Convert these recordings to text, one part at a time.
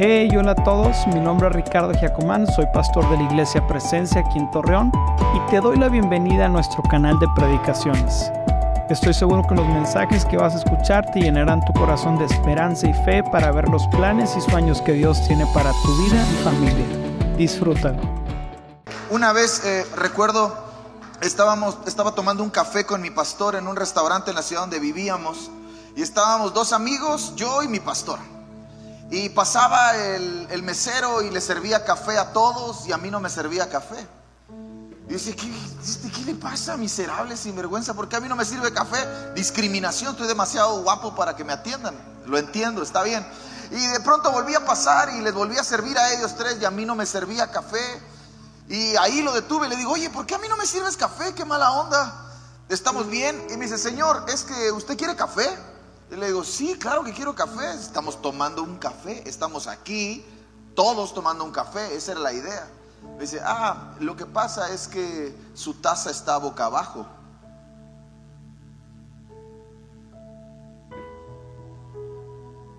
Hey, hola a todos, mi nombre es Ricardo Giacomán, soy pastor de la Iglesia Presencia aquí en Torreón y te doy la bienvenida a nuestro canal de predicaciones. Estoy seguro que los mensajes que vas a escuchar te llenarán tu corazón de esperanza y fe para ver los planes y sueños que Dios tiene para tu vida y familia. Disfrútalo. Una vez eh, recuerdo, estábamos, estaba tomando un café con mi pastor en un restaurante en la ciudad donde vivíamos y estábamos dos amigos, yo y mi pastor. Y pasaba el, mesero y le servía café a todos y a mí no me servía café. Y dice, ¿qué, ¿qué le pasa, miserable, sinvergüenza? ¿Por qué a mí no me sirve café? Discriminación, estoy demasiado guapo para que me atiendan. Lo entiendo, está bien. Y de pronto volví a pasar y les volví a servir a ellos tres y a mí no me servía café. Y ahí lo detuve y le digo, oye, ¿por qué a mí no me sirves café? Qué mala onda. ¿Estamos bien? Y me dice, Señor, ¿es que usted quiere café? Y le digo, sí, claro que quiero café. Estamos tomando un café. Estamos aquí, todos tomando un café. Esa era la idea. Me dice, ah, lo que pasa es que su taza está boca abajo.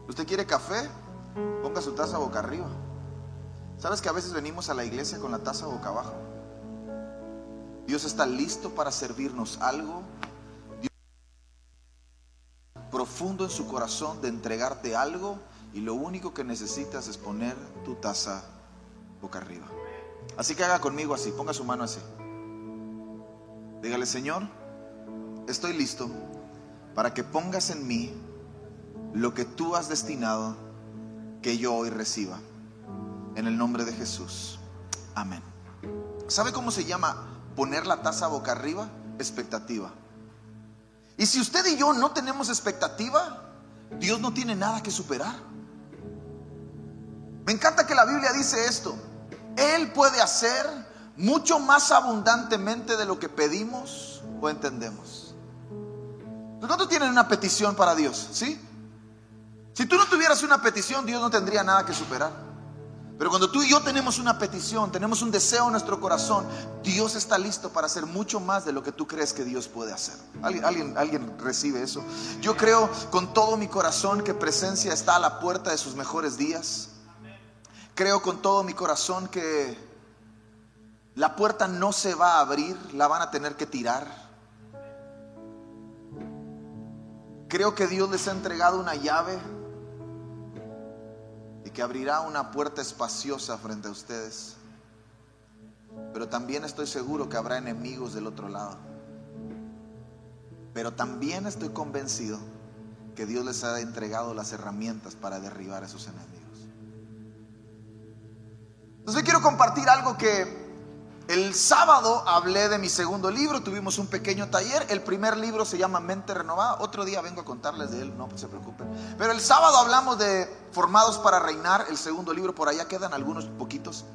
¿Usted quiere café? Ponga su taza boca arriba. ¿Sabes que a veces venimos a la iglesia con la taza boca abajo? Dios está listo para servirnos algo profundo en su corazón de entregarte algo y lo único que necesitas es poner tu taza boca arriba. Así que haga conmigo así, ponga su mano así. Dígale, Señor, estoy listo para que pongas en mí lo que tú has destinado que yo hoy reciba. En el nombre de Jesús. Amén. ¿Sabe cómo se llama poner la taza boca arriba? Expectativa. Y si usted y yo no tenemos expectativa, Dios no tiene nada que superar. Me encanta que la Biblia dice esto. Él puede hacer mucho más abundantemente de lo que pedimos o entendemos. ¿Cuántos tienen una petición para Dios? ¿Sí? Si tú no tuvieras una petición, Dios no tendría nada que superar. Pero cuando tú y yo tenemos una petición, tenemos un deseo en nuestro corazón, Dios está listo para hacer mucho más de lo que tú crees que Dios puede hacer. ¿Alguien, recibe eso? Yo creo con todo mi corazón que presencia está a la puerta de sus mejores días. Creo con todo mi corazón que la puerta no se va a abrir, la van a tener que tirar. Creo que Dios les ha entregado una llave que abrirá una puerta espaciosa frente a ustedes. Pero también estoy seguro que habrá enemigos del otro lado. Pero también estoy convencido que Dios les ha entregado las herramientas para derribar a esos enemigos. Entonces quiero compartir algo que el sábado hablé de mi segundo libro, tuvimos un pequeño taller. El primer libro se llama Mente Renovada. Otro día vengo a contarles de él, no se preocupen. Pero el sábado hablamos de Formados para Reinar, el segundo libro, por allá quedan algunos poquitos.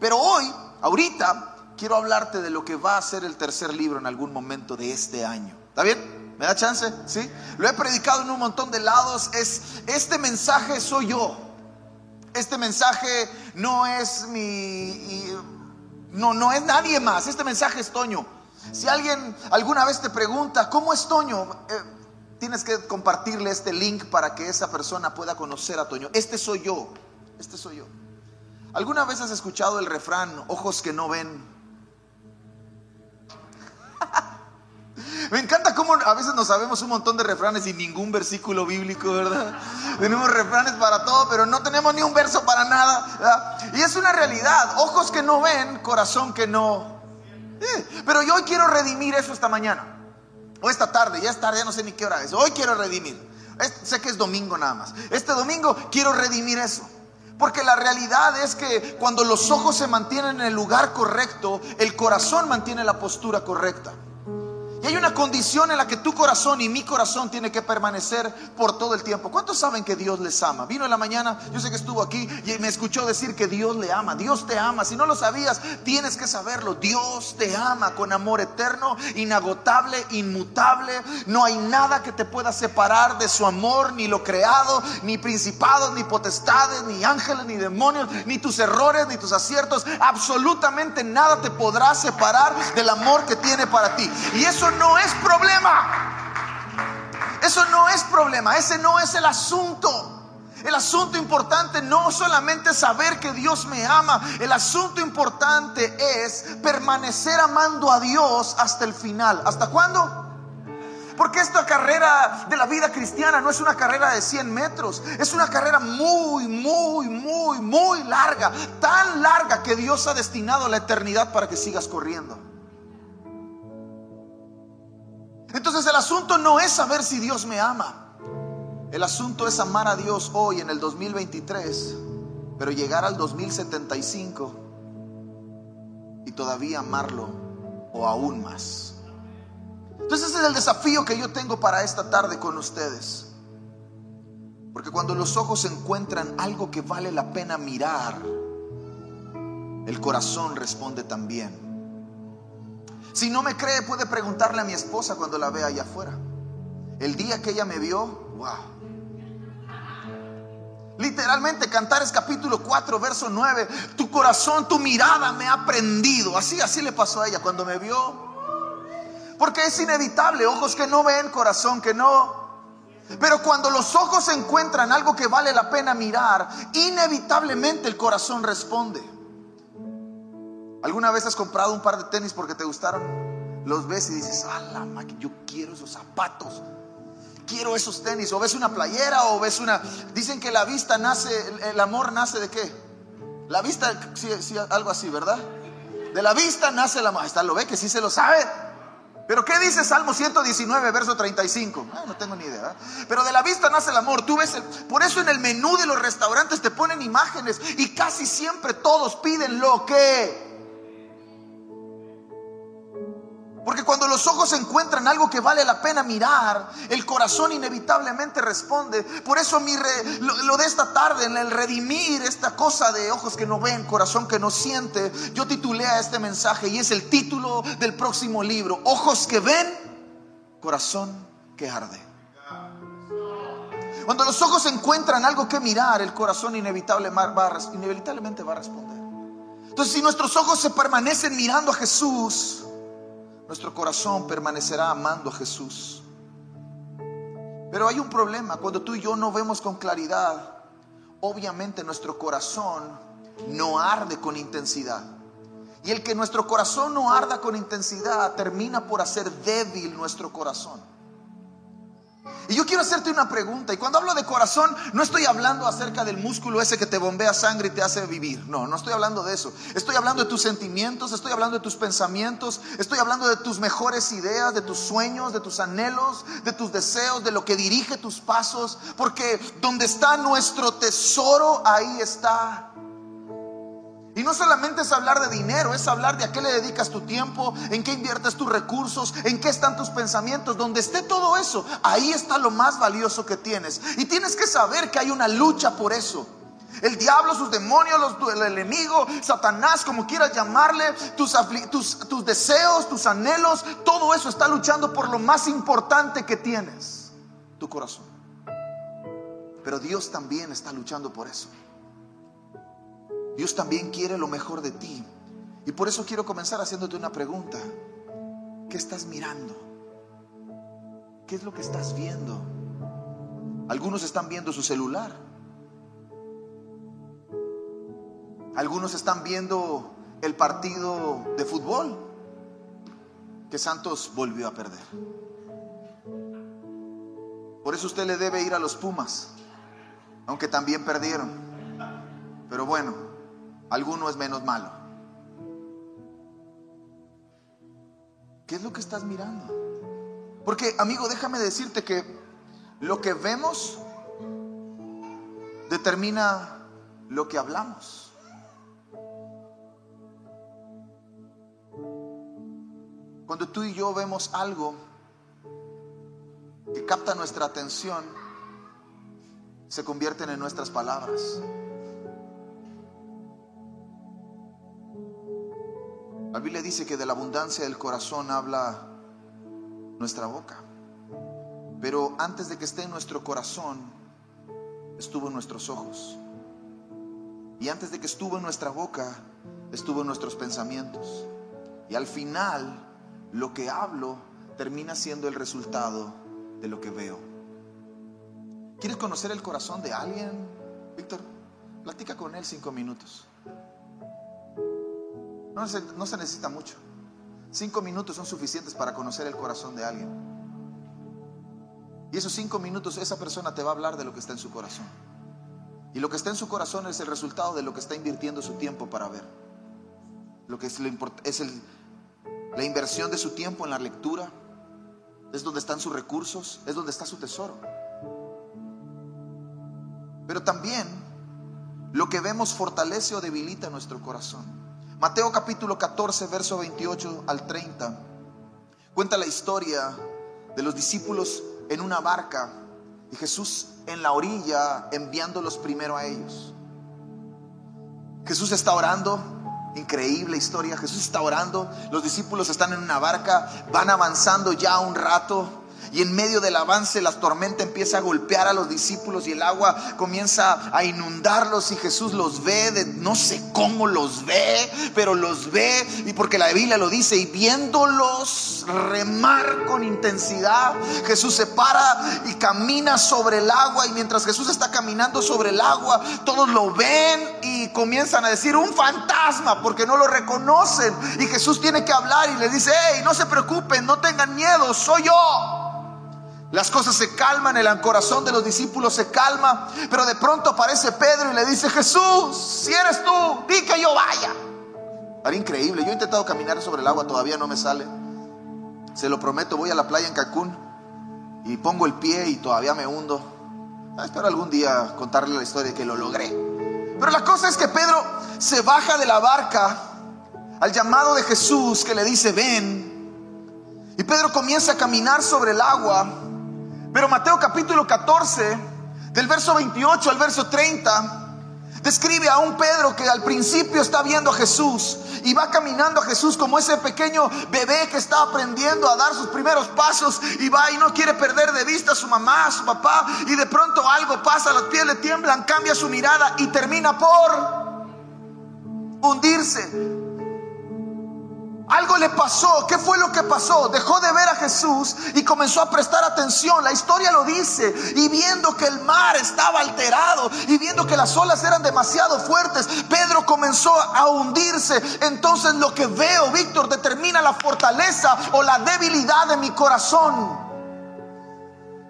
Pero hoy, ahorita, quiero hablarte de lo que va a ser el tercer libro en algún momento de este año. ¿Está bien? ¿Me da chance? ¿Sí? Lo he predicado en un montón de lados. Es, este mensaje soy yo. Este mensaje no es mi no, no es nadie más. Este mensaje es Toño. Si alguien alguna vez te pregunta, ¿cómo es Toño? Eh, tienes que compartirle este link para que esa persona pueda conocer a Toño. Este soy yo. Este soy yo. ¿Alguna vez has escuchado el refrán, ojos que no ven, Me encanta cómo a veces nos sabemos un montón de refranes y ningún versículo bíblico, ¿verdad? Tenemos refranes para todo, pero no tenemos ni un verso para nada. Y es una realidad. Ojos que no ven, corazón que no. Pero yo hoy quiero redimir eso esta mañana. O esta tarde, ya es tarde, ya no sé ni qué hora es. Hoy quiero redimir. sé que es domingo nada más. Este domingo quiero redimir eso. Porque la realidad es que cuando los ojos se mantienen en el lugar correcto, el corazón mantiene la postura correcta. Y hay una condición en la que tu corazón y mi corazón tiene que permanecer por todo el tiempo. ¿Cuántos saben que Dios les ama? Vino en la mañana, yo sé que estuvo aquí y me escuchó decir que Dios le ama. Dios te ama. Si no lo sabías, tienes que saberlo. Dios te ama con amor eterno, inagotable, inmutable. No hay nada que te pueda separar de su amor, ni lo creado, ni principados, ni potestades, ni ángeles, ni demonios, ni tus errores, ni tus aciertos. Absolutamente nada te podrá separar del amor que tiene para ti. Y eso no es problema. Eso no es problema, ese no es el asunto. El asunto importante no solamente saber que Dios me ama, el asunto importante es permanecer amando a Dios hasta el final. ¿Hasta cuándo? Porque esta carrera de la vida cristiana no es una carrera de 100 metros, es una carrera muy, muy, muy, muy larga, tan larga que Dios ha destinado la eternidad para que sigas corriendo. Entonces el asunto no es saber si Dios me ama. El asunto es amar a Dios hoy en el 2023, pero llegar al 2075 y todavía amarlo o aún más. Entonces ese es el desafío que yo tengo para esta tarde con ustedes. Porque cuando los ojos encuentran algo que vale la pena mirar, el corazón responde también. Si no me cree, puede preguntarle a mi esposa cuando la vea allá afuera. El día que ella me vio, wow. Literalmente, Cantares capítulo 4, verso 9. Tu corazón, tu mirada me ha prendido. Así, así le pasó a ella cuando me vio. Porque es inevitable, ojos que no ven, corazón que no. Pero cuando los ojos encuentran algo que vale la pena mirar, inevitablemente el corazón responde. ¿Alguna vez has comprado un par de tenis porque te gustaron? Los ves y dices, ah, la yo quiero esos zapatos quiero esos tenis, o ves una playera, o ves una... Dicen que la vista nace, el amor nace de qué? La vista, sí, algo así, ¿verdad? De la vista nace el amor. Está, lo ve que sí se lo sabe. Pero ¿qué dice Salmo 119, verso 35? Ah, no tengo ni idea. Pero de la vista nace el amor. Tú ves, por eso en el menú de los restaurantes te ponen imágenes y casi siempre todos piden lo que porque cuando los ojos encuentran algo que vale la pena mirar, el corazón inevitablemente responde. Por eso lo, de esta tarde, en el redimir esta cosa de ojos que no ven, corazón que no siente, yo titulé a este mensaje y es el título del próximo libro. Ojos que ven, corazón que arde. Cuando los ojos encuentran algo que mirar, el corazón inevitablemente va a responder. Entonces si nuestros ojos se permanecen mirando a Jesús, nuestro corazón permanecerá amando a Jesús. Pero hay un problema, cuando tú y yo no vemos con claridad, obviamente nuestro corazón no arde con intensidad. Y el que nuestro corazón no arda con intensidad termina por hacer débil nuestro corazón. Y yo quiero hacerte una pregunta. Y cuando hablo de corazón, no estoy hablando acerca del músculo ese que te bombea sangre y te hace vivir. No, no estoy hablando de eso. Estoy hablando de tus sentimientos, estoy hablando de tus pensamientos, estoy hablando de tus mejores ideas, de tus sueños, de tus anhelos, de tus deseos, de lo que dirige tus pasos. Porque donde está nuestro tesoro, ahí está y no solamente es hablar de dinero, es hablar de a qué le dedicas tu tiempo, en qué inviertes tus recursos, en qué están tus pensamientos. Donde esté todo eso, ahí está lo más valioso que tienes. Y tienes que saber que hay una lucha por eso. El diablo, sus demonios, el enemigo, Satanás, como quieras llamarle, tus, tus deseos, tus anhelos, todo eso está luchando por lo más importante que tienes, tu corazón. Pero Dios también está luchando por eso. Dios también quiere lo mejor de ti. Y por eso quiero comenzar haciéndote una pregunta. ¿Qué estás mirando? ¿Qué es lo que estás viendo? Algunos están viendo su celular. Algunos están viendo el partido de fútbol que Santos volvió a perder. Por eso usted le debe ir a los Pumas, aunque también perdieron. Pero bueno, alguno es menos malo. ¿Qué es lo que estás mirando? Porque, amigo, déjame decirte que lo que vemos determina lo que hablamos. Cuando tú y yo vemos algo que capta nuestra atención, se convierten en nuestras palabras. Biblia dice que de la abundancia del corazón habla nuestra boca. Pero antes de que esté en nuestro corazón, estuvo en nuestros ojos. Y antes de que estuvo en nuestra boca, estuvo en nuestros pensamientos. Y al final, lo que hablo termina siendo el resultado de lo que veo. ¿Quieres conocer el corazón de alguien, Víctor? Platica con él cinco minutos. No se, necesita mucho. Cinco minutos son suficientes para conocer el corazón de alguien. Y esos cinco minutos esa persona te va a hablar de lo que está en su corazón. Y lo que está en su corazón es el resultado de lo que está invirtiendo su tiempo para ver. Lo que es, lo es la inversión de su tiempo en la lectura. Es donde están sus recursos, es donde está su tesoro. Pero también lo que vemos fortalece o debilita nuestro corazón. Mateo capítulo 14, verso 28 al 30, cuenta la historia de los discípulos en una barca y Jesús en la orilla enviándolos primero a ellos. Jesús está orando, increíble historia, Jesús está orando, los discípulos están en una barca, van avanzando ya un rato y en medio del avance la tormenta empieza a golpear a los discípulos y el agua comienza a inundarlos y Jesús los ve, no sé cómo los ve, pero los ve y porque la Biblia lo dice y viéndolos remar con intensidad, Jesús se para y camina sobre el agua y mientras Jesús está caminando sobre el agua, todos lo ven y comienzan a decir un fantasma porque no lo reconocen y Jesús tiene que hablar y les dice, hey, no se preocupen, no tengan miedo, soy yo. Las cosas se calman, el corazón de los discípulos se calma, pero de pronto aparece Pedro y le dice, Jesús, si eres tú, di que yo vaya. Era increíble, yo he intentado caminar sobre el agua, todavía no me sale. Se lo prometo, voy a la playa en Cancún y pongo el pie y todavía me hundo. Ah, espero algún día contarle la historia de que lo logré. Pero la cosa es que Pedro se baja de la barca al llamado de Jesús que le dice, ven. Y Pedro comienza a caminar sobre el agua. Pero Mateo capítulo 14, del verso 28 al verso 30, describe a un Pedro que al principio está viendo a Jesús y va caminando a Jesús como ese pequeño bebé que está aprendiendo a dar sus primeros pasos y va y no quiere perder de vista a su mamá, a su papá y de pronto algo pasa, los pies le tiemblan, cambia su mirada y termina por hundirse. Algo le pasó. ¿Qué fue lo que pasó? Dejó de ver a Jesús y comenzó a prestar atención. La historia lo dice. Y viendo que el mar estaba alterado y viendo que las olas eran demasiado fuertes, Pedro comenzó a hundirse. Entonces lo que veo, Víctor, determina la fortaleza o la debilidad de mi corazón.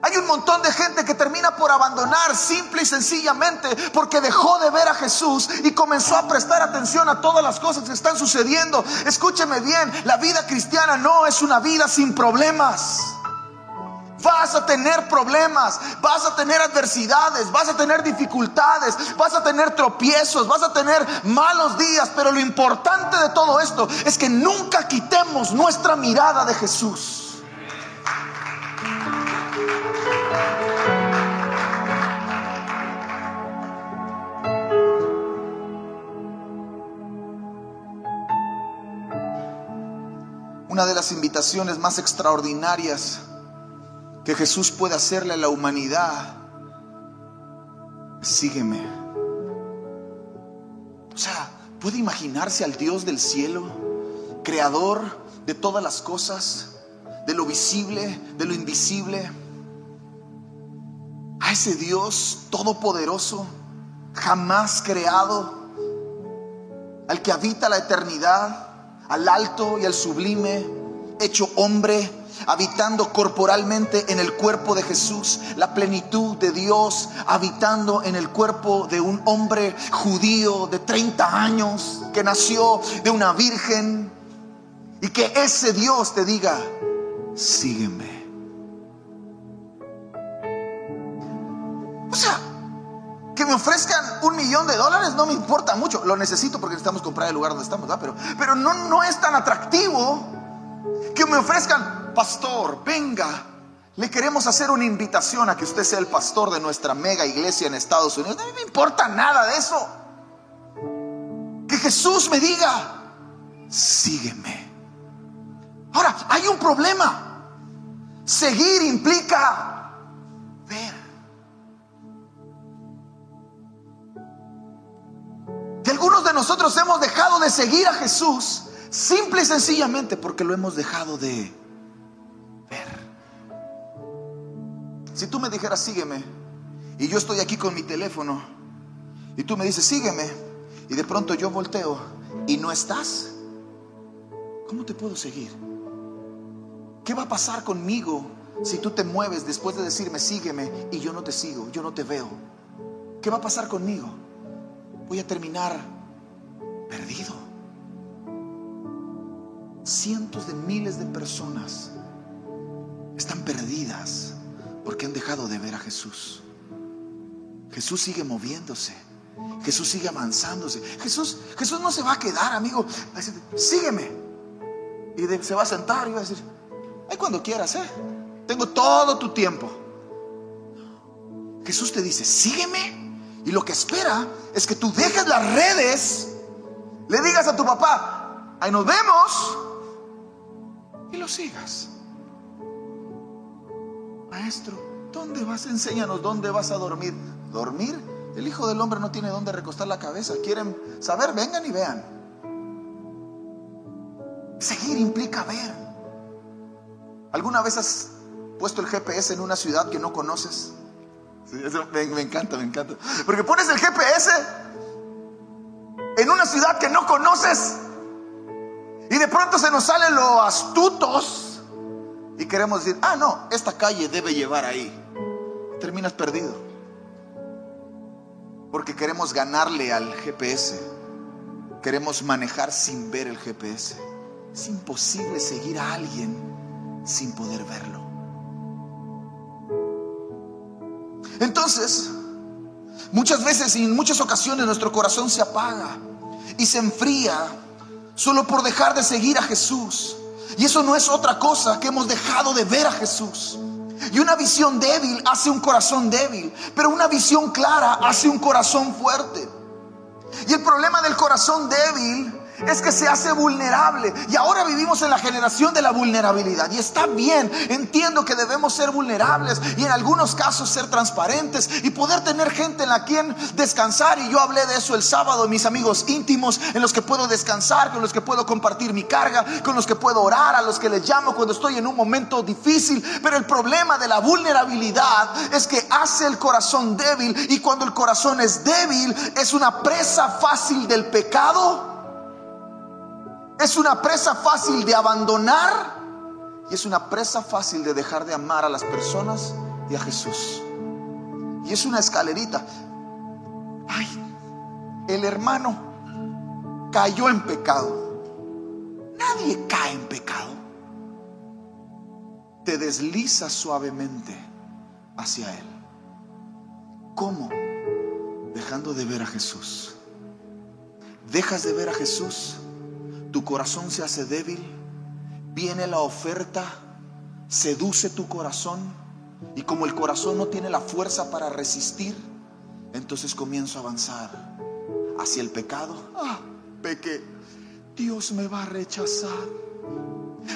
Hay un montón de gente que termina por abandonar simple y sencillamente porque dejó de ver a Jesús y comenzó a prestar atención a todas las cosas que están sucediendo. Escúcheme bien, la vida cristiana no es una vida sin problemas. Vas a tener problemas, vas a tener adversidades, vas a tener dificultades, vas a tener tropiezos, vas a tener malos días, pero lo importante de todo esto es que nunca quitemos nuestra mirada de Jesús. Una de las invitaciones más extraordinarias que Jesús puede hacerle a la humanidad sígueme. O sea, ¿puede imaginarse al Dios del cielo, creador de todas las cosas, de lo visible, de lo invisible? A ese Dios todopoderoso, jamás creado, al que habita la eternidad al alto y al sublime, hecho hombre, habitando corporalmente en el cuerpo de Jesús, la plenitud de Dios, habitando en el cuerpo de un hombre judío de 30 años, que nació de una virgen, y que ese Dios te diga, sígueme. O sea, que me ofrezcan millón de dólares no me importa mucho. Lo necesito porque necesitamos comprar el lugar donde estamos, Pero, pero no, no es tan atractivo que me ofrezcan, pastor, venga. Le queremos hacer una invitación a que usted sea el pastor de nuestra mega iglesia en Estados Unidos. No me importa nada de eso. Que Jesús me diga, sígueme. Ahora, hay un problema. Seguir implica nosotros hemos dejado de seguir a Jesús simple y sencillamente porque lo hemos dejado de ver. Si tú me dijeras, sígueme, y yo estoy aquí con mi teléfono y tú me dices, sígueme, y de pronto yo volteo y no estás, ¿cómo te puedo seguir? ¿Qué va a pasar conmigo si tú te mueves después de decirme, sígueme, y yo no te sigo, yo no te veo? ¿Qué va a pasar conmigo? Voy a terminar perdido. Cientos de miles de personas están perdidas porque han dejado de ver a Jesús. Jesús sigue moviéndose. Jesús sigue avanzándose. Jesús, Jesús no se va a quedar, amigo. sígueme. Y se va a sentar y va a decir, ay, cuando quieras, ¿eh? Tengo todo tu tiempo. Jesús te dice, sígueme. Y lo que espera es que tú dejes las redes, le digas a tu papá, ahí nos vemos, y lo sigas. Maestro, ¿dónde vas? Enséñanos dónde vas a dormir. ¿Dormir? El Hijo del Hombre no tiene dónde recostar la cabeza. ¿Quieren saber? Vengan y vean. Seguir implica ver. ¿Alguna vez has puesto el GPS en una ciudad que no conoces? me, me encanta, me encanta. Porque pones el GPS en una ciudad que no conoces y de pronto se nos salen los astutos y queremos decir, ah, no, esta calle debe llevar ahí. Terminas perdido. Porque queremos ganarle al GPS. Queremos manejar sin ver el GPS. Es imposible seguir a alguien sin poder verlo. Entonces, muchas veces y en muchas ocasiones nuestro corazón se apaga y se enfría solo por dejar de seguir a Jesús. Y eso no es otra cosa que hemos dejado de ver a Jesús. Y una visión débil hace un corazón débil, pero una visión clara hace un corazón fuerte. Y el problema del corazón débil es que se hace vulnerable. Y ahora vivimos en la generación de la vulnerabilidad. Y está bien, entiendo que debemos ser vulnerables y en algunos casos ser transparentes y poder tener gente en la quien descansar. Y yo hablé de eso el sábado, mis amigos íntimos, en los que puedo descansar, con los que puedo compartir mi carga, con los que puedo orar, a los que les llamo cuando estoy en un momento difícil. Pero el problema de la vulnerabilidad es que hace el corazón débil y cuando el corazón es débil es una presa fácil del pecado es una presa fácil de abandonar y es una presa fácil de dejar de amar a las personas y a Jesús. Y es una escalerita. Ay, el hermano cayó en pecado. Nadie cae en pecado. Te deslizas suavemente hacia Él. ¿Cómo? Dejando de ver a Jesús. Dejas de ver a Jesús tu corazón se hace débil, viene la oferta, seduce tu corazón y como el corazón no tiene la fuerza para resistir, entonces comienzo a avanzar hacia el pecado. Ah, peque, Dios me va a rechazar.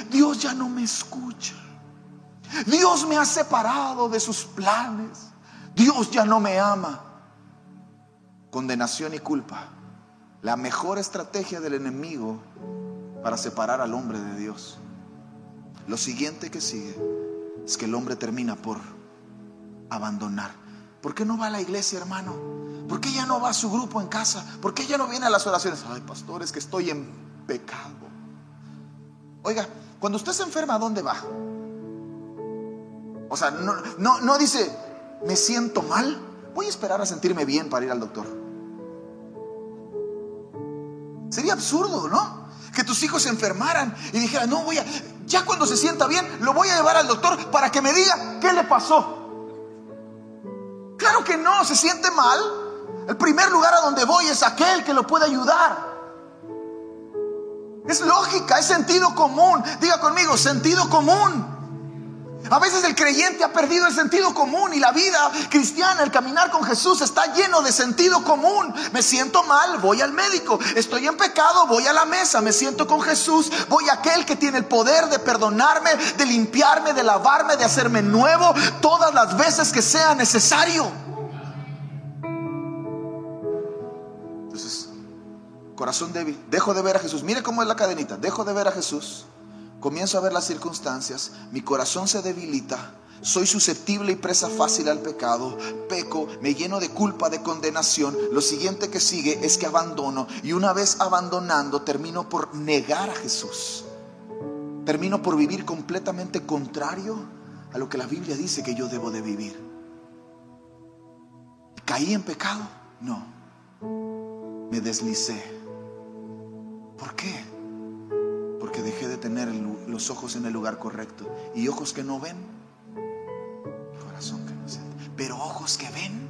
Dios ya no me escucha. Dios me ha separado de sus planes. Dios ya no me ama. Condenación y culpa la mejor estrategia del enemigo para separar al hombre de Dios. Lo siguiente que sigue es que el hombre termina por abandonar. ¿Por qué no va a la iglesia, hermano? ¿Por qué ya no va a su grupo en casa? ¿Por qué ya no viene a las oraciones? Ay, pastor, es que estoy en pecado. Oiga, cuando usted se enferma, ¿a dónde va? O sea, no, no, no dice, me siento mal, voy a esperar a sentirme bien para ir al doctor. Sería absurdo, ¿no? Que tus hijos se enfermaran y dijeran, no voy a, ya cuando se sienta bien, lo voy a llevar al doctor para que me diga qué le pasó. Claro que no, se siente mal. El primer lugar a donde voy es aquel que lo puede ayudar. Es lógica, es sentido común. Diga conmigo, sentido común. A veces el creyente ha perdido el sentido común y la vida cristiana, el caminar con Jesús está lleno de sentido común. Me siento mal, voy al médico. Estoy en pecado, voy a la mesa. Me siento con Jesús, voy a aquel que tiene el poder de perdonarme, de limpiarme, de lavarme, de hacerme nuevo todas las veces que sea necesario. Entonces, corazón débil, dejo de ver a Jesús. Mire cómo es la cadenita, dejo de ver a Jesús comienzo a ver las circunstancias, mi corazón se debilita, Soy susceptible y presa fácil al pecado. Peco, me lleno de culpa, de condenación. Lo siguiente que sigue es que abandono. Y una vez abandonando, termino por negar a Jesús. Termino por vivir completamente contrario a lo que la Biblia dice que yo debo de vivir. ¿Caí en pecado? No. Me deslicé. ¿Por qué? Porque dejé de tener los ojos en el lugar correcto. Y ojos que no ven, corazón que no siente. Pero ojos que ven,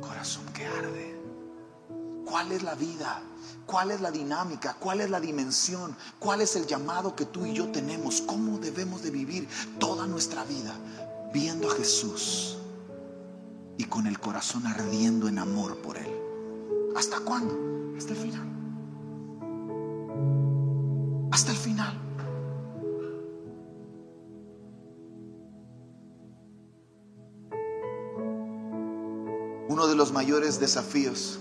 corazón que arde. ¿Cuál es la vida? ¿Cuál es la dinámica? ¿Cuál es la dimensión? ¿Cuál es el llamado que tú y yo tenemos? ¿Cómo debemos de vivir toda nuestra vida viendo a Jesús? y con el corazón ardiendo en amor por Él. ¿Hasta cuándo? Hasta el final. Hasta el final. Uno de los mayores desafíos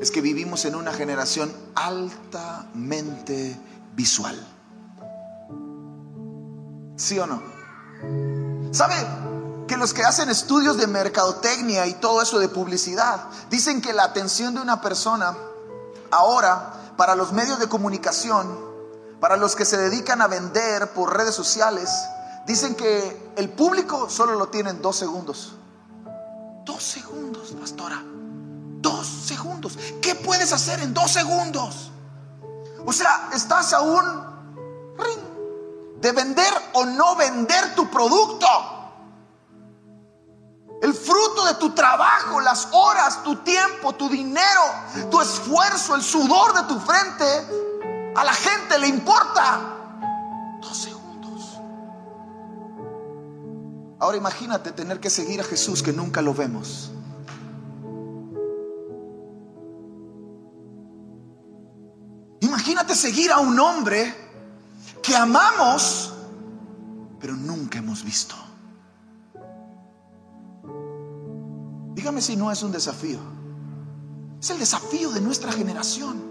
es que vivimos en una generación altamente visual. ¿Sí o no? ¿Sabe? que los que hacen estudios de mercadotecnia y todo eso de publicidad dicen que la atención de una persona ahora para los medios de comunicación, para los que se dedican a vender por redes sociales, dicen que el público solo lo tiene en dos segundos. Dos segundos, pastora. Dos segundos. ¿Qué puedes hacer en dos segundos? O sea, estás a un de vender o no vender tu producto. El fruto de tu trabajo, las horas, tu tiempo, tu dinero, tu esfuerzo, el sudor de tu frente, a la gente le importa. Dos segundos. Ahora imagínate tener que seguir a Jesús que nunca lo vemos. Imagínate seguir a un hombre que amamos, pero nunca hemos visto. Dígame si no es un desafío. Es el desafío de nuestra generación.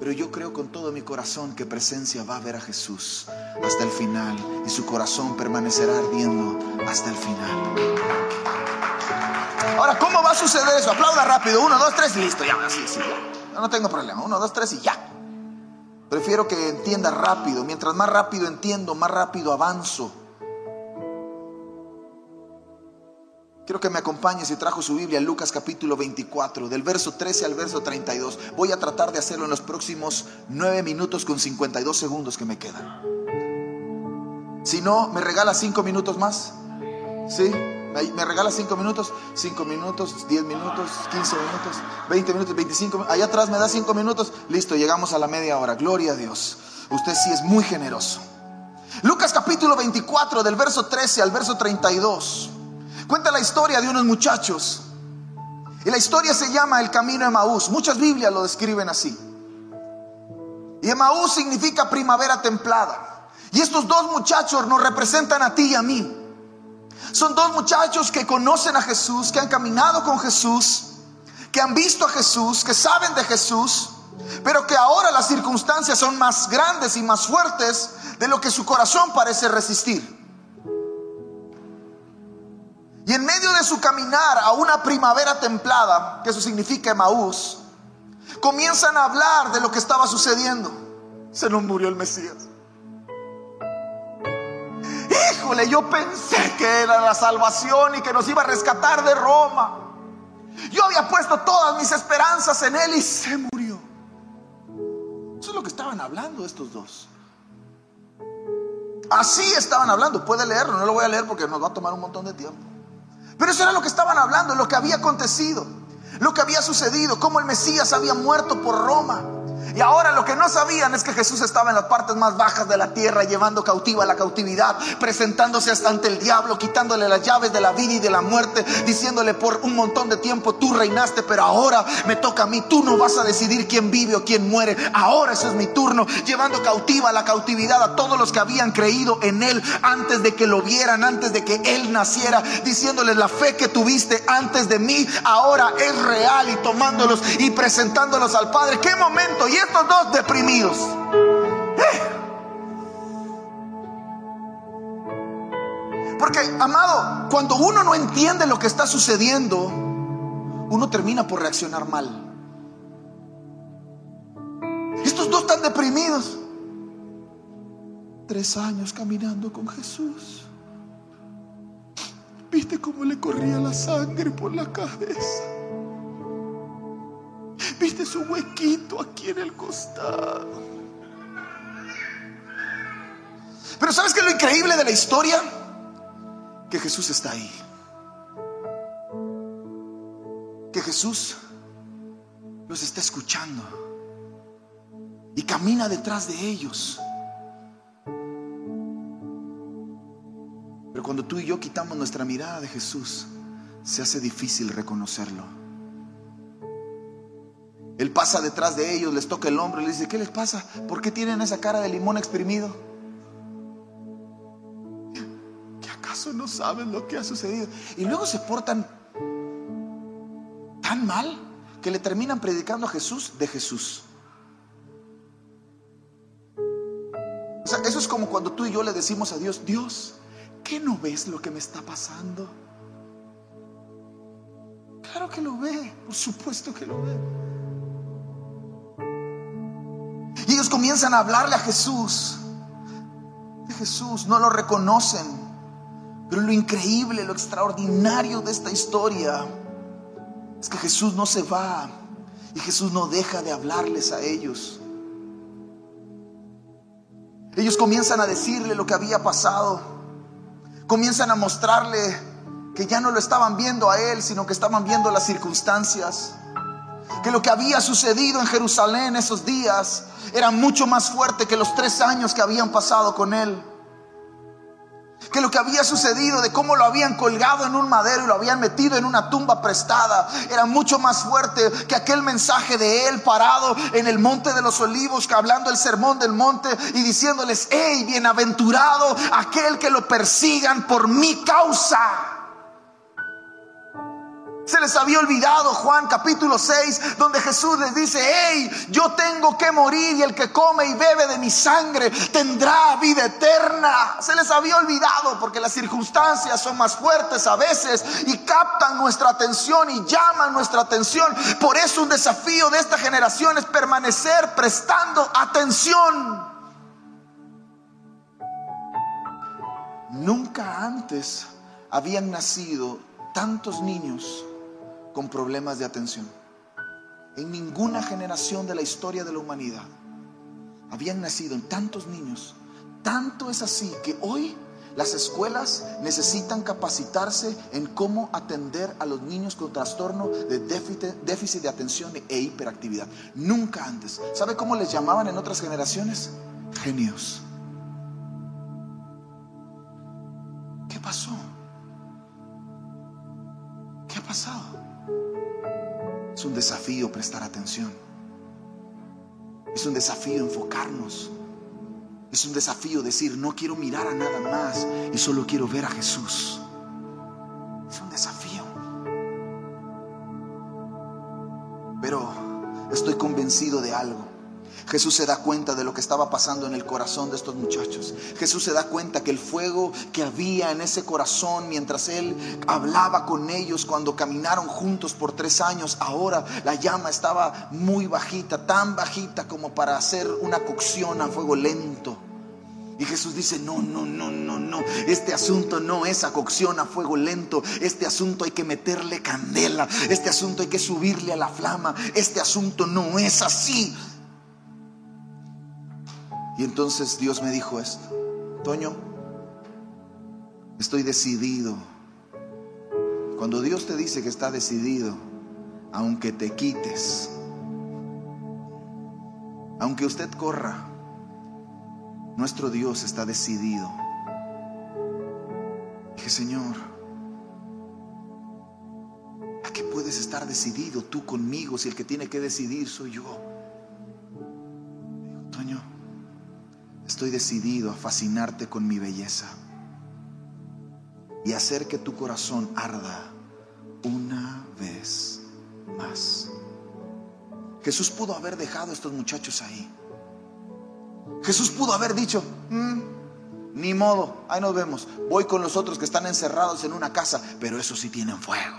Pero yo creo con todo mi corazón que presencia va a ver a Jesús hasta el final y su corazón permanecerá ardiendo hasta el final. Ahora, ¿cómo va a suceder eso? Aplauda rápido. Uno, dos, tres, listo. Ya, así, sí. No, no tengo problema. Uno, dos, tres y ya. Prefiero que entienda rápido. Mientras más rápido entiendo, más rápido avanzo. Quiero que me acompañe si trajo su Biblia Lucas capítulo 24, del verso 13 al verso 32. Voy a tratar de hacerlo en los próximos 9 minutos con 52 segundos que me quedan. Si no, ¿me regala 5 minutos más? ¿Sí? ¿Me regala 5 minutos? 5 minutos, 10 minutos, 15 minutos, 20 minutos, 25 minutos. Allá atrás me da 5 minutos. Listo, llegamos a la media hora. Gloria a Dios. Usted sí es muy generoso. Lucas capítulo 24, del verso 13 al verso 32. Cuenta la historia de unos muchachos. Y la historia se llama el camino de Emaús. Muchas Biblias lo describen así. Y Emaús significa primavera templada. Y estos dos muchachos nos representan a ti y a mí. Son dos muchachos que conocen a Jesús, que han caminado con Jesús, que han visto a Jesús, que saben de Jesús, pero que ahora las circunstancias son más grandes y más fuertes de lo que su corazón parece resistir. Y en medio de su caminar a una primavera templada, que eso significa Emaús, comienzan a hablar de lo que estaba sucediendo. Se nos murió el Mesías. Híjole, yo pensé que era la salvación y que nos iba a rescatar de Roma. Yo había puesto todas mis esperanzas en él y se murió. Eso es lo que estaban hablando estos dos. Así estaban hablando. Puede leerlo, no lo voy a leer porque nos va a tomar un montón de tiempo. Pero eso era lo que estaban hablando, lo que había acontecido, lo que había sucedido, cómo el Mesías había muerto por Roma. Y ahora lo que no sabían es que Jesús estaba en las partes más bajas de la tierra, llevando cautiva la cautividad, presentándose hasta ante el diablo, quitándole las llaves de la vida y de la muerte, diciéndole por un montón de tiempo, tú reinaste, pero ahora me toca a mí, tú no vas a decidir quién vive o quién muere, ahora eso es mi turno, llevando cautiva la cautividad a todos los que habían creído en Él antes de que lo vieran, antes de que Él naciera, diciéndoles la fe que tuviste antes de mí, ahora es real y tomándolos y presentándolos al Padre. ¿Qué momento? Estos dos deprimidos. Porque, amado, cuando uno no entiende lo que está sucediendo, uno termina por reaccionar mal. Estos dos están deprimidos. Tres años caminando con Jesús. ¿Viste cómo le corría la sangre por la cabeza? ¿Viste su huequito aquí en el costado? Pero ¿sabes qué es lo increíble de la historia? Que Jesús está ahí. Que Jesús los está escuchando y camina detrás de ellos. Pero cuando tú y yo quitamos nuestra mirada de Jesús, se hace difícil reconocerlo. Él pasa detrás de ellos, les toca el hombro y les dice, ¿qué les pasa? ¿Por qué tienen esa cara de limón exprimido? ¿Que acaso no saben lo que ha sucedido? Y luego se portan tan mal que le terminan predicando a Jesús de Jesús. O sea, eso es como cuando tú y yo le decimos a Dios, Dios, ¿qué no ves lo que me está pasando? Claro que lo ve, por supuesto que lo ve. Comienzan a hablarle a Jesús. De Jesús, no lo reconocen. Pero lo increíble, lo extraordinario de esta historia es que Jesús no se va y Jesús no deja de hablarles a ellos. Ellos comienzan a decirle lo que había pasado. Comienzan a mostrarle que ya no lo estaban viendo a él, sino que estaban viendo las circunstancias. Que lo que había sucedido en Jerusalén esos días era mucho más fuerte que los tres años que habían pasado con él que lo que había sucedido, de cómo lo habían colgado en un madero y lo habían metido en una tumba prestada, era mucho más fuerte que aquel mensaje de él parado en el monte de los olivos, hablando el sermón del monte y diciéndoles, hey, bienaventurado aquel que lo persigan por mi causa. Se les había olvidado Juan capítulo 6, donde Jesús les dice, hey, yo tengo que morir y el que come y bebe de mi sangre tendrá vida eterna. Se les había olvidado porque las circunstancias son más fuertes a veces y captan nuestra atención y llaman nuestra atención. Por eso un desafío de esta generación es permanecer prestando atención. Nunca antes habían nacido tantos niños con problemas de atención. En ninguna generación de la historia de la humanidad habían nacido tantos niños. Tanto es así que hoy las escuelas necesitan capacitarse en cómo atender a los niños con trastorno de déficit, de atención e hiperactividad. Nunca antes. ¿Sabe cómo les llamaban en otras generaciones? Genios. Desafío prestar atención. Es un desafío enfocarnos. Es un desafío decir, no quiero mirar a nada más y solo quiero ver a Jesús. Es un desafío. Pero estoy convencido de algo. Jesús se da cuenta de lo que estaba pasando en el corazón de estos muchachos. Jesús se da cuenta que el fuego que había en ese corazón mientras Él hablaba con ellos cuando caminaron juntos por tres años, ahora la llama estaba muy bajita, tan bajita como para hacer una cocción a fuego lento. Y Jesús dice, no, no, no, no, no, este asunto no es a cocción a fuego lento, este asunto hay que meterle candela, este asunto hay que subirle a la flama, este asunto no es así. Y entonces Dios me dijo esto, Toño, estoy decidido. Cuando Dios te dice que está decidido, aunque te quites, aunque usted corra, nuestro Dios está decidido. Dije, Señor, ¿a qué puedes estar decidido tú conmigo si el que tiene que decidir soy yo? Estoy decidido a fascinarte con mi belleza y hacer que tu corazón arda una vez más. Jesús pudo haber dejado a estos muchachos ahí. Jesús pudo haber dicho, mm, Ni modo, ahí nos vemos. Voy con los otros que están encerrados en una casa, pero esos sí tienen fuego.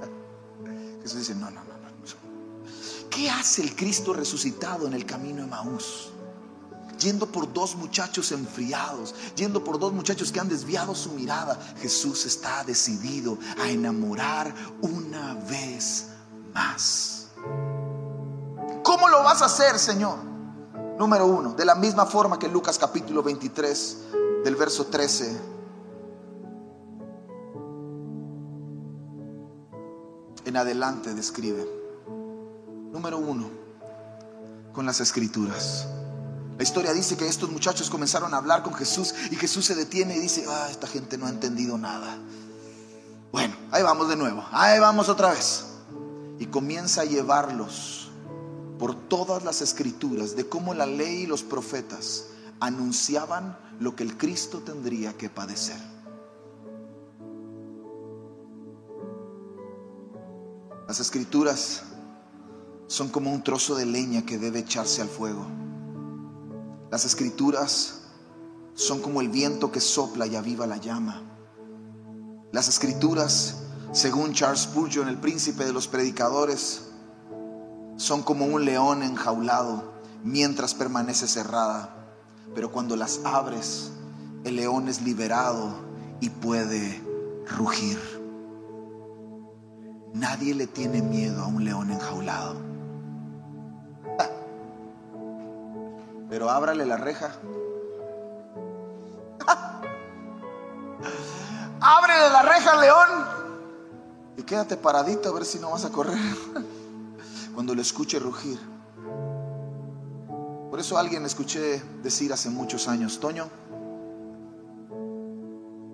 Jesús dice, no, no, no, no. ¿Qué hace el Cristo resucitado en el camino de Maús? Yendo por dos muchachos enfriados, yendo por dos muchachos que han desviado su mirada, Jesús está decidido a enamorar una vez más. ¿Cómo lo vas a hacer, Señor? Número uno, de la misma forma que Lucas capítulo 23, del verso 13. En adelante describe. Número uno, con las escrituras. La historia dice que estos muchachos comenzaron a hablar con Jesús y Jesús se detiene y dice, ah, esta gente no ha entendido nada. Bueno, ahí vamos de nuevo, ahí vamos otra vez. Y comienza a llevarlos por todas las escrituras de cómo la ley y los profetas anunciaban lo que el Cristo tendría que padecer. Las escrituras son como un trozo de leña que debe echarse al fuego. Las escrituras son como el viento que sopla y aviva la llama. Las escrituras, según Charles Spurgeon, el príncipe de los predicadores, son como un león enjaulado mientras permanece cerrada. Pero cuando las abres, el león es liberado y puede rugir. Nadie le tiene miedo a un león enjaulado. Pero ábrale la reja. Ábrele la reja león. Y quédate paradito a ver si no vas a correr. Cuando le escuche rugir. Por eso alguien escuché decir hace muchos años, Toño,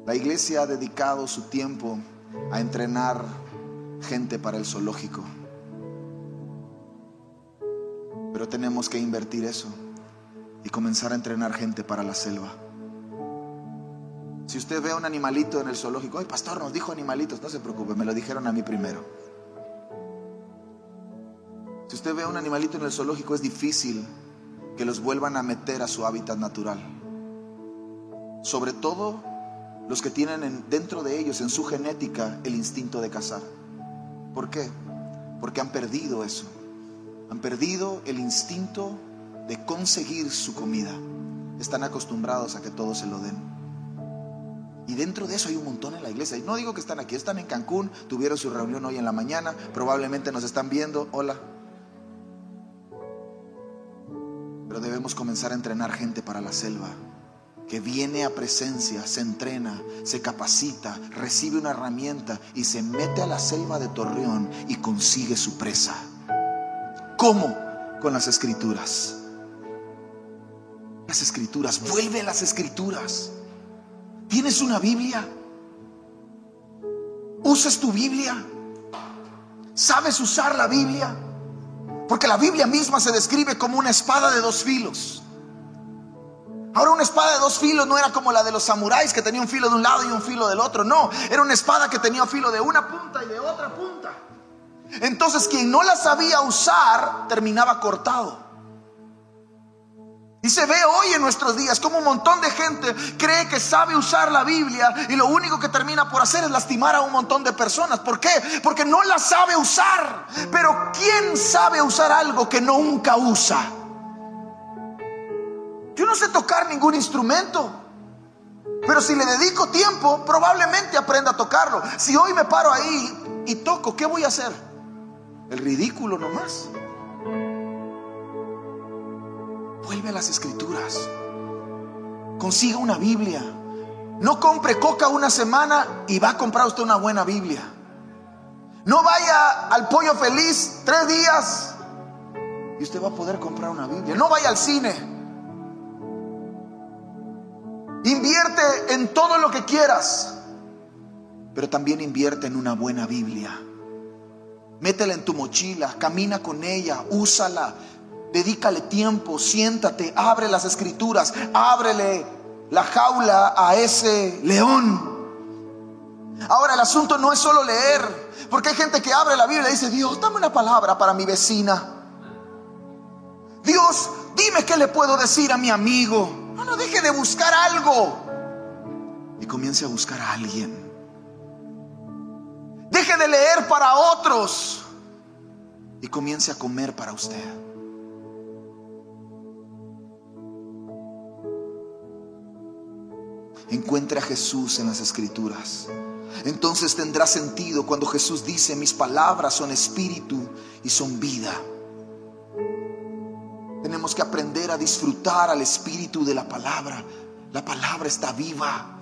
la iglesia ha dedicado su tiempo a entrenar gente para el zoológico. Pero tenemos que invertir eso y comenzar a entrenar gente para la selva. Si usted ve a un animalito en el zoológico, ay pastor, nos dijo animalitos, no se preocupe, me lo dijeron a mí primero. Si usted ve a un animalito en el zoológico, es difícil que los vuelvan a meter a su hábitat natural. Sobre todo los que tienen dentro de ellos, en su genética, el instinto de cazar. ¿Por qué? Porque han perdido eso. Han perdido el instinto de conseguir su comida. Están acostumbrados a que todos se lo den. Y dentro de eso hay un montón en la iglesia. Y no digo que están aquí, están en Cancún, tuvieron su reunión hoy en la mañana, probablemente nos están viendo. Hola. Pero debemos comenzar a entrenar gente para la selva, que viene a presencia, se entrena, se capacita, recibe una herramienta y se mete a la selva de Torreón y consigue su presa. ¿Cómo? Con las escrituras. Las escrituras, vuelve a las escrituras. ¿Tienes una Biblia? ¿Usas tu Biblia? ¿Sabes usar la Biblia? Porque la Biblia misma se describe como una espada de dos filos. Ahora una espada de dos filos no era como la de los samuráis que tenía un filo de un lado y un filo del otro. No, era una espada que tenía filo de una punta y de otra punta. Entonces quien no la sabía usar terminaba cortado. Y se ve hoy en nuestros días como un montón de gente cree que sabe usar la Biblia y lo único que termina por hacer es lastimar a un montón de personas. ¿Por qué? Porque no la sabe usar. Pero ¿quién sabe usar algo que nunca usa? Yo no sé tocar ningún instrumento. Pero si le dedico tiempo, probablemente aprenda a tocarlo. Si hoy me paro ahí y toco, ¿qué voy a hacer? El ridículo nomás. Vuelve a las escrituras. Consiga una Biblia. No compre coca una semana y va a comprar usted una buena Biblia. No vaya al pollo feliz tres días y usted va a poder comprar una Biblia. No vaya al cine. Invierte en todo lo que quieras, pero también invierte en una buena Biblia. Métela en tu mochila, camina con ella, úsala, Dedícale tiempo, siéntate, abre las escrituras, ábrele la jaula a ese león. Ahora el asunto no es solo leer, porque hay gente que abre la Biblia y dice, Dios, dame una palabra para mi vecina. Dios, dime qué le puedo decir a mi amigo. No, no deje de buscar algo y comience a buscar a alguien. Deje de leer para otros y comience a comer para usted. Encuentre a Jesús en las escrituras. Entonces tendrá sentido cuando Jesús dice, mis palabras son espíritu y son vida. Tenemos que aprender a disfrutar al espíritu de la palabra. La palabra está viva.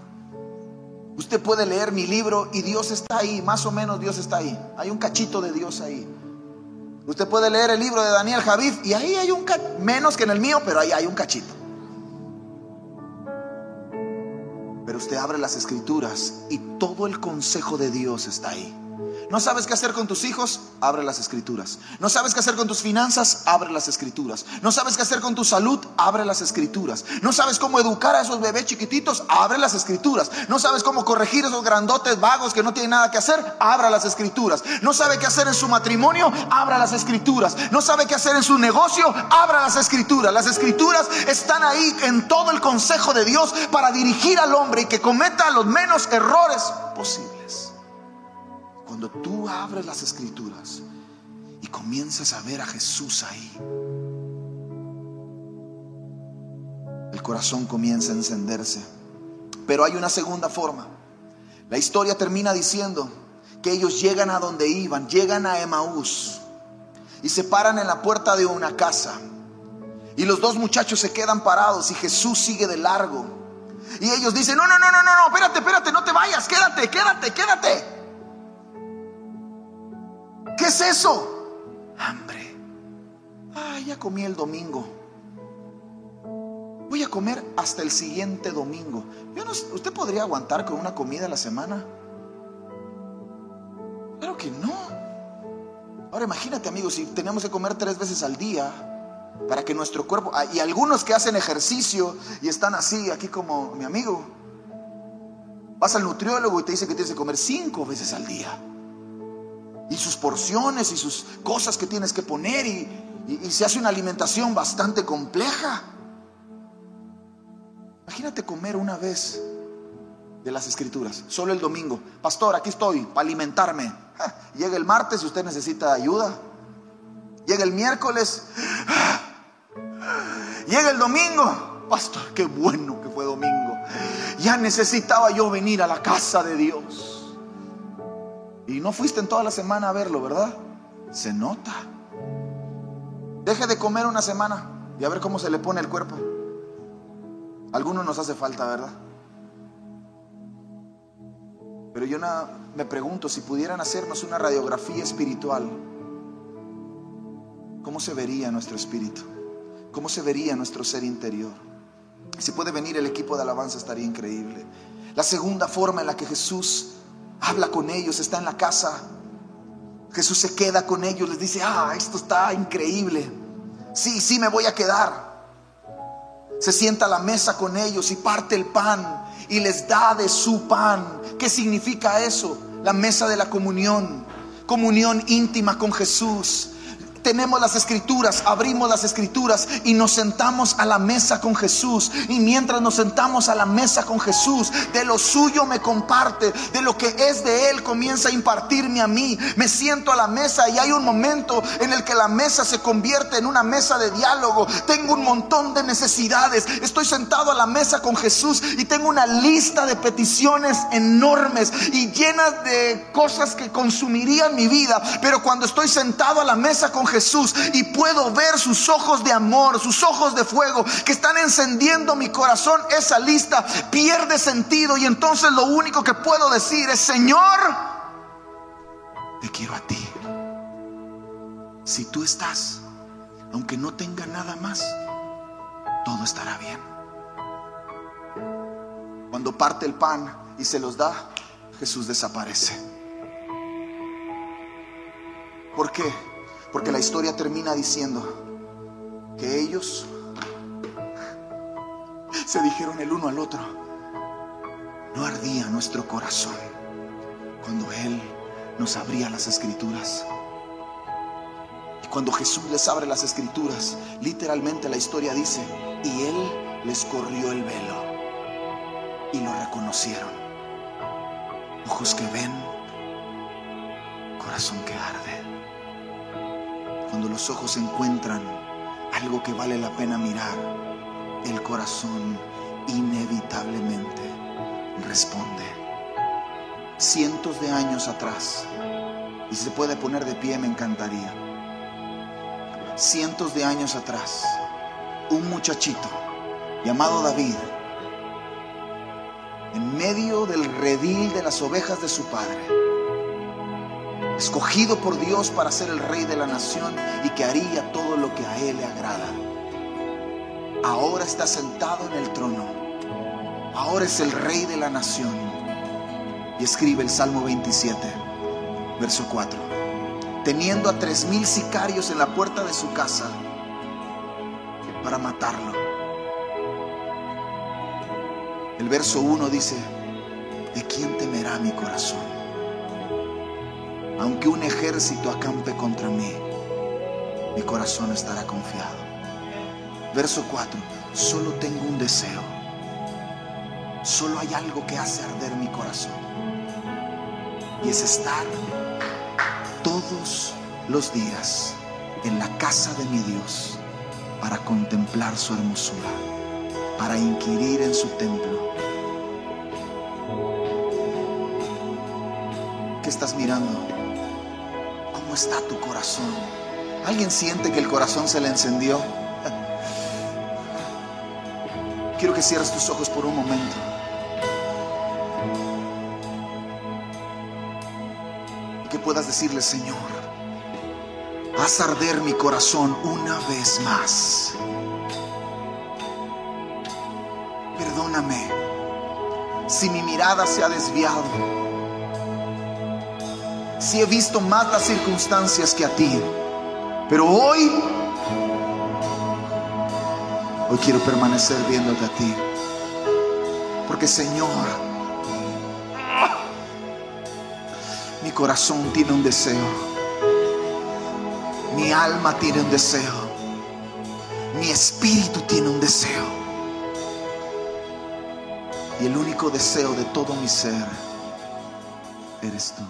Usted puede leer mi libro y Dios está ahí, más o menos Dios está ahí. Hay un cachito de Dios ahí. Usted puede leer el libro de Daniel Javif y ahí hay un menos que en el mío, pero ahí hay un cachito. Usted abre las escrituras y todo el consejo de Dios está ahí. ¿No sabes qué hacer con tus hijos? Abre las escrituras. ¿No sabes qué hacer con tus finanzas? Abre las escrituras. ¿No sabes qué hacer con tu salud? Abre las escrituras. ¿No sabes cómo educar a esos bebés chiquititos? Abre las escrituras. ¿No sabes cómo corregir a esos grandotes vagos que no tienen nada que hacer? Abra las escrituras. ¿No sabe qué hacer en su matrimonio? Abra las escrituras. ¿No sabe qué hacer en su negocio? Abra las escrituras. Las escrituras están ahí en todo el consejo de Dios para dirigir al hombre y que cometa los menos errores posibles. Cuando tú abres las escrituras y comienzas a ver a Jesús ahí, el corazón comienza a encenderse. Pero hay una segunda forma. La historia termina diciendo que ellos llegan a donde iban, llegan a Emaús y se paran en la puerta de una casa. Y los dos muchachos se quedan parados y Jesús sigue de largo. Y ellos dicen, no, no, no, no, no, espérate, espérate, no te vayas, quédate, quédate, quédate. ¿Qué es eso? Hambre. Ah, ya comí el domingo. Voy a comer hasta el siguiente domingo. ¿Usted podría aguantar con una comida a la semana? Claro que no. Ahora imagínate, amigos, si tenemos que comer tres veces al día para que nuestro cuerpo, ah, y algunos que hacen ejercicio y están así, aquí como mi amigo, vas al nutriólogo y te dice que tienes que comer cinco veces al día y sus porciones y sus cosas que tienes que poner y, se hace una alimentación bastante compleja. Imagínate comer una vez de las escrituras, solo el domingo. Pastor, aquí estoy para alimentarme. llega el martes y usted necesita ayuda. Llega el miércoles. llega el domingo. Pastor, qué bueno que fue domingo. Ya necesitaba yo venir a la casa de Dios. Y no fuiste en toda la semana a verlo, ¿verdad? Se nota. Deje de comer una semana y a ver cómo se le pone el cuerpo. Algunos nos hace falta, ¿verdad? Pero yo me pregunto si pudieran hacernos una radiografía espiritual, ¿cómo se vería nuestro espíritu? ¿Cómo se vería nuestro ser interior? Si puede venir el equipo de alabanza estaría increíble. La segunda forma en la que Jesús habla con ellos, está en la casa. Jesús se queda con ellos, les dice, ah, esto está increíble. Sí, sí, me voy a quedar. Se sienta a la mesa con ellos y parte el pan y les da de su pan. ¿Qué significa eso? La mesa de la comunión, comunión íntima con Jesús tenemos las escrituras, abrimos las escrituras y nos sentamos a la mesa con Jesús. Y mientras nos sentamos a la mesa con Jesús, de lo suyo me comparte, de lo que es de Él comienza a impartirme a mí. Me siento a la mesa y hay un momento en el que la mesa se convierte en una mesa de diálogo. Tengo un montón de necesidades. Estoy sentado a la mesa con Jesús y tengo una lista de peticiones enormes y llenas de cosas que consumirían mi vida. Pero cuando estoy sentado a la mesa con Jesús, Jesús y puedo ver sus ojos de amor, sus ojos de fuego que están encendiendo mi corazón, esa lista pierde sentido y entonces lo único que puedo decir es, Señor, te quiero a ti. Si tú estás, aunque no tenga nada más, todo estará bien. Cuando parte el pan y se los da, Jesús desaparece. ¿Por qué? Porque la historia termina diciendo que ellos se dijeron el uno al otro, no ardía nuestro corazón cuando Él nos abría las escrituras. Y cuando Jesús les abre las escrituras, literalmente la historia dice, y Él les corrió el velo y lo reconocieron. Ojos que ven, corazón que arde. Cuando los ojos encuentran algo que vale la pena mirar, el corazón inevitablemente responde. Cientos de años atrás, y si se puede poner de pie me encantaría, cientos de años atrás, un muchachito llamado David, en medio del redil de las ovejas de su padre, escogido por Dios para ser el rey de la nación y que haría todo lo que a él le agrada. Ahora está sentado en el trono. Ahora es el rey de la nación. Y escribe el Salmo 27, verso 4. Teniendo a tres mil sicarios en la puerta de su casa para matarlo. El verso 1 dice, ¿de quién temerá mi corazón? Aunque un ejército acampe contra mí, mi corazón estará confiado. Verso 4, solo tengo un deseo. Solo hay algo que hace arder mi corazón. Y es estar todos los días en la casa de mi Dios para contemplar su hermosura, para inquirir en su templo. ¿Qué estás mirando? ¿Cómo está tu corazón? ¿Alguien siente que el corazón se le encendió? Quiero que cierres tus ojos por un momento. Que puedas decirle, Señor, haz arder mi corazón una vez más. Perdóname si mi mirada se ha desviado. Si he visto más las circunstancias que a ti. Pero hoy, hoy quiero permanecer viéndote a ti. Porque Señor, mi corazón tiene un deseo. Mi alma tiene un deseo. Mi espíritu tiene un deseo. Y el único deseo de todo mi ser eres tú.